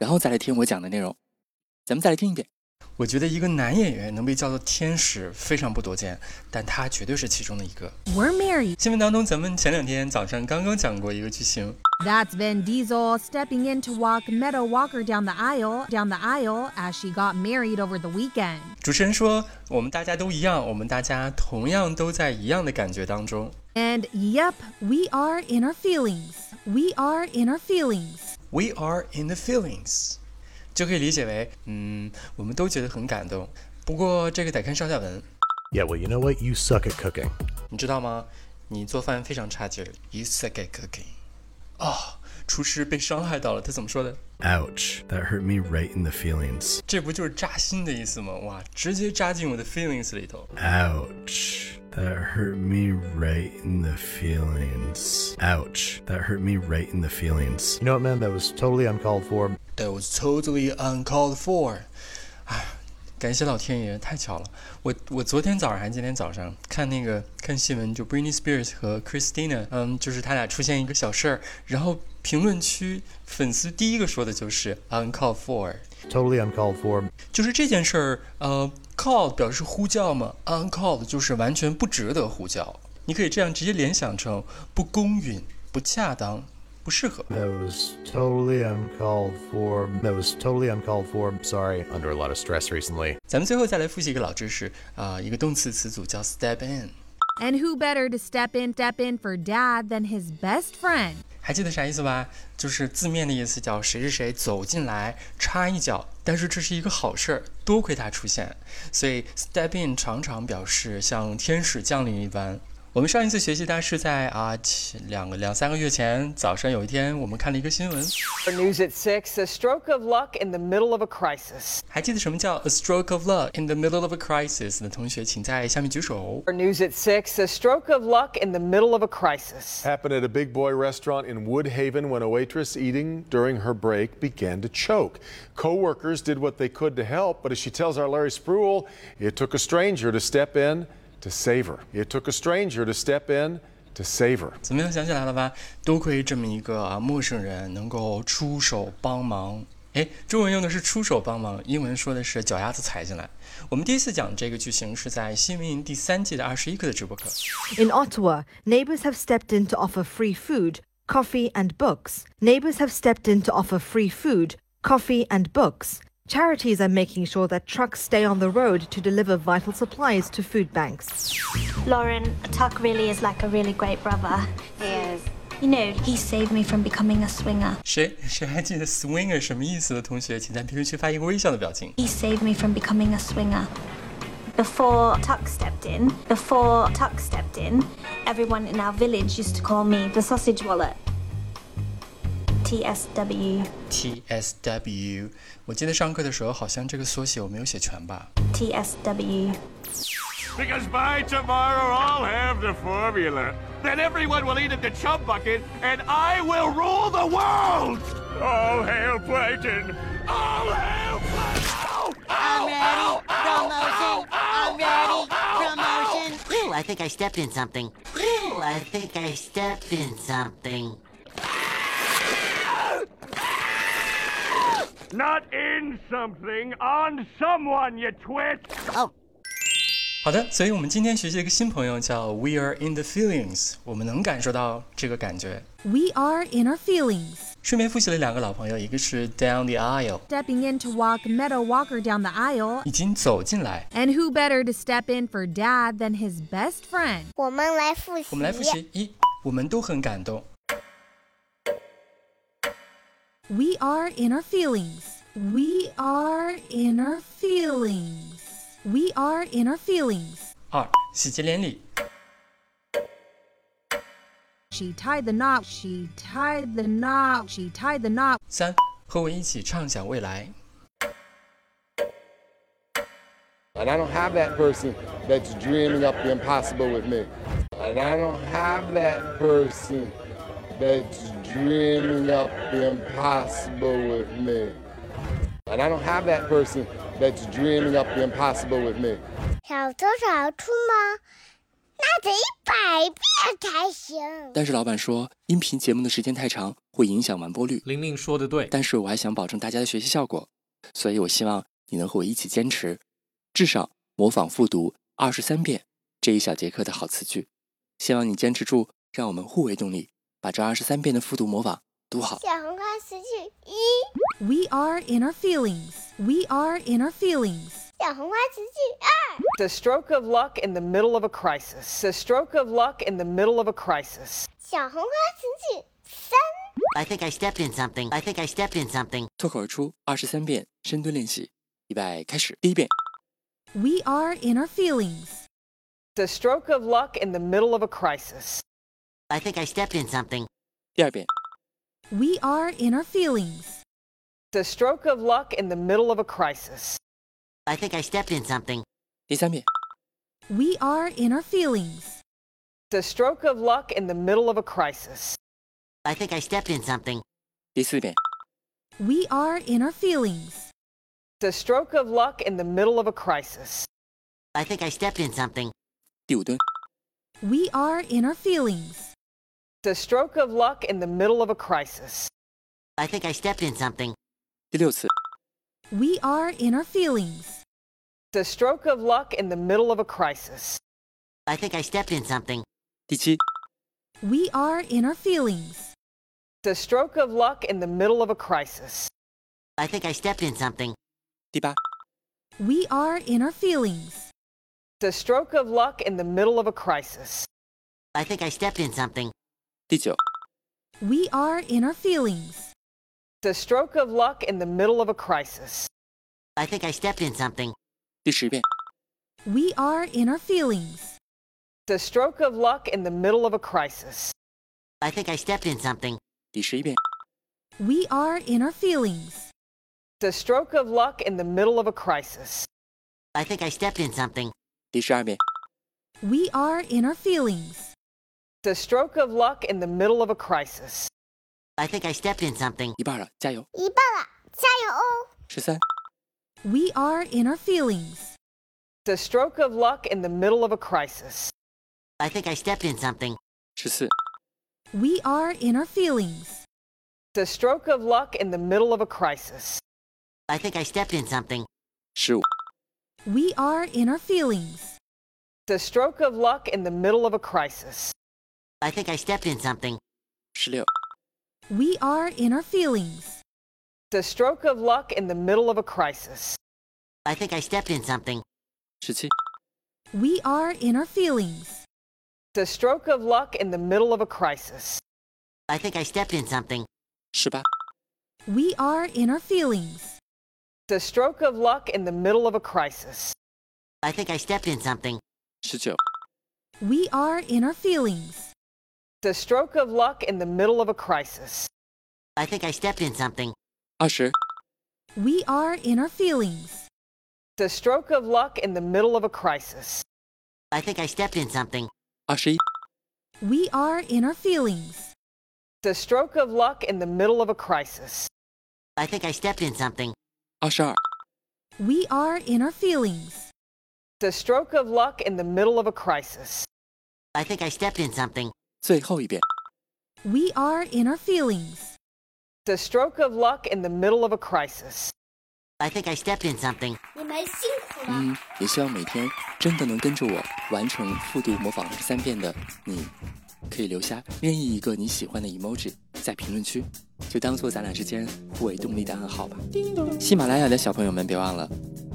然后再来听我讲的内容。咱们再来听一遍。我觉得一个男演员能被叫做天使非常不多见，但他绝对是其中的一个。We're married. 新闻当中，咱们前两天早上刚刚讲过一个剧情，That's Vin Diesel stepping in to walk Meadow Walker down the aisle, down the aisle as she got married over the weekend. 主持人说我们大家都一样，我们大家同样都在一样的感觉当中。And yep, we are in our feelings. We are in our feelings. We are in the feelings，就可以理解为，嗯，我们都觉得很感动。不过这个得看上下文，Yeah, well, you know what? You suck at cooking. 你知道吗？你做饭非常差劲儿，You suck at cooking。啊、厨师被伤害到了，他怎么说的？Ouch. That hurt me right in the feelings. 这不就是扎心的意思吗？哇，直接扎进我的 feelings 里头。Ouch. That hurt me right in the feelings. Ouch. That hurt me right in the feelings. You know what, man? That was totally uncalled for. That was totally uncalled for。哎，感谢老天爷，太巧了。我我昨天早上还今天早上看那个看新闻，就 Britney Spears 和 Christina，嗯，就是他俩出现一个小事儿，然后评论区粉丝第一个说的就是 uncalled for， Totally uncalled for. 就是这件事儿，呃 ，called 表示呼叫嘛，uncalled 就是完全不值得呼叫。你可以这样直接联想成不公允、不恰当、不适合。 That was totally uncalled for. That was totally uncalled for. Sorry. Under a lot of stress recently. 咱们最后再来复习一个老知识啊、一个动词词组叫 step in， And who better to step in, step in for dad than his best friend? 还记得啥意思吧？就是字面的意思叫谁谁谁走进来插一脚，但是这是一个好事儿，多亏他出现，所以 step in 常常表示像天使降临一般。我们上一次学习它是在啊前两个两三个月前早上有一天我们看了一个新闻， News at 6 A stroke of luck in the middle of a crisis. 还记得什么叫 a stroke of luck in the middle of a crisis 的同学，请在下面举手。 News at 6 A stroke of luck in the middle of a crisis. Happened at a big boy restaurant in Woodhaven when a waitress eating during her break began to choke. Co-workers did what they could to help, but as she tells our Larry Spruill, it took a stranger to step in to save her. It took a stranger to step in to save her. 怎么样？想起来了吧？多亏这么一个啊陌生人能够出手帮忙。哎，中文用的是出手帮忙，英文说的是脚丫子踩进来。我们第一次讲这个剧情是在新闻营第三季的二十一课的直播课。 In Ottawa, neighbours have stepped in to offer free food, coffee, and books. Neighbours have stepped in to offer free food, coffee, and books. Charities are making sure that trucks stay on the road to deliver vital supplies to food banks. Lauren, Tuck really is like a really great brother. He is. You know, he saved me from becoming a swinger. 谁谁还记得 swinger 什么意思的同学，请在评论区发一个微笑的表情。 He saved me from becoming a swinger. Before Tuck stepped in, before Tuck stepped in, everyone in our village used to call me the sausage wallet. TSW, TSW，我记得上课的时候好像这个缩写我没有写全吧。 TSW. Because by tomorrow I'll have the formula. Then everyone will eat at the chum bucket, and I will rule the world! All hail Plankton! All hail Plankton! I'm ready. Promotion. I'm ready. Promotion. Ooh, I think I stepped in something. Ooh, I think I stepped in something. Not in something, on someone, you twit! Oh, 好的，所以我们今天学习一个新朋友叫 We are in the feelings，我们能感受到这个感觉。 We are in our feelings. 顺便复习了两个老朋友，一个是 down the aisle， Stepping in to walk Meadow Walker down the aisle. 已经走进来。 And who better to step in for dad than his best friend? 我们来复习。我们来复习一，我们都很感动。 We are in our feelings. We are in our feelings. We are in our feelings. 二，喜结连理。 She tied the knot. She tied the knot. She tied the knot. 三， 和我一起畅想未来。 And I don't have that person that's dreaming up the impossible with me. And I don't have that person that's dreaming up the impossible with me. And I don't have that person that's dreaming up the impossible with me. 小偷小出吗？那得一百遍才行。但是老板说，音频节目的时间太长，会影响完播率。玲玲说的对，但是我还想保证大家的学习效果，所以我希望你能和我一起坚持，至少模仿复读二十三遍这一小节课的好词句。希望你坚持住，让我们互为动力，把这二十三遍的复读模仿读好。小红花词句一， We are in our feelings. We are in our feelings. 小红花词句二， The stroke of luck in the middle of a crisis. The stroke of luck in the middle of a crisis. 小红花词句三， I think I stepped in something. I think I stepped in something. 脱口而出二十三遍深蹲练习，预备开始。第一遍， We are in our feelings. The stroke of luck in the middle of a crisis. I think I stepped in something. 第二遍， We are in our feelings. The stroke of luck in the middle of a crisis. I think I stepped in something. 第三遍， We are in our feelings. The stroke of luck in the middle of a crisis. I think I stepped in something. 第四遍， We are in our feelings. The stroke of luck in the middle of a crisis. I think I stepped in something. 第五蹲， We are in our feelings. The stroke of luck in the middle of a crisis. I think I stepped in something. We are in our feelings. The stroke of luck in the middle of a crisis. I think I stepped in something. We are in our feelings. The stroke of luck in the middle of a crisis. I think I stepped in something. We are in our feelings. The stroke of luck in the middle of a crisis. I think I stepped in something. 第九， We are in our feelings. The stroke of luck in the middle of a crisis. I think I stepped in something. 第十遍， We are in our feelings. The stroke of luck in the middle of a crisis. I think I stepped in something. 第十一遍， We are in our feelings. The stroke of luck in the middle of a crisis. I think I stepped in something. 第十二遍， We are in our feelings. The stroke of luck in the middle of a crisis. I think I stepped in something. 一半了，加油！一半了，加油哦！十三、 We are in our feelings. The stroke of luck in the middle of a crisis. I think I stepped in something. 十四、 We are in our feelings. The stroke of luck in the middle of a crisis. I think I stepped in something. 十五、 We are in our feelings. The stroke of luck in the middle of a crisis. I think I stepped in something. We are in our feelings. It's a stroke of luck in the middle of a crisis. I think I stepped in something. We are in our feelings. It's a stroke of luck in the middle of a crisis. I think I stepped in something. We are in our feelings. The stroke of luck in the middle of a crisis. I think I stepped in something. We are in our feelings. The stroke of luck in the middle of a crisis. I think I stepped in something. Usher. We are in our feelings. The stroke of luck in the middle of a crisis. I think I stepped in something. Usher. We are in our feelings. The stroke of luck in the middle of a crisis. I think I stepped in something. Usher. We are in our feelings. The stroke of luck in the middle of a crisis. I think I stepped in something. 最后一遍。We are in our feelings. The stroke of luck in the middle of a crisis. I think I stepped in something. 你们辛苦了。嗯，也希望每天真的能跟着我完成复读模仿三遍的你，可以留下任意一个你喜欢的 emoji 在评论区，就当做咱俩之间互为动力的暗号吧。喜马拉雅的小朋友们，别忘了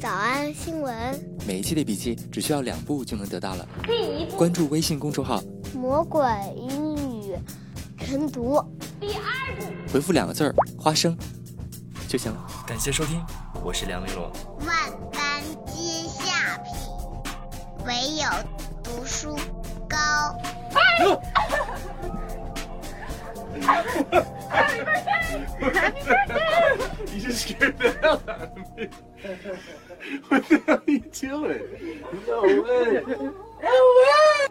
早安新闻，每一期的笔记只需要两步就能得到了。第一步，关注微信公众号，魔鬼英语晨读。第二步，回复两个字儿“花生”就行了。感谢收听，我是梁丽罗。万般皆下品，唯有读书高。Happy birthday! Happy birthday! You just scared the hell out of me. What the hell are you doing? No way. No way!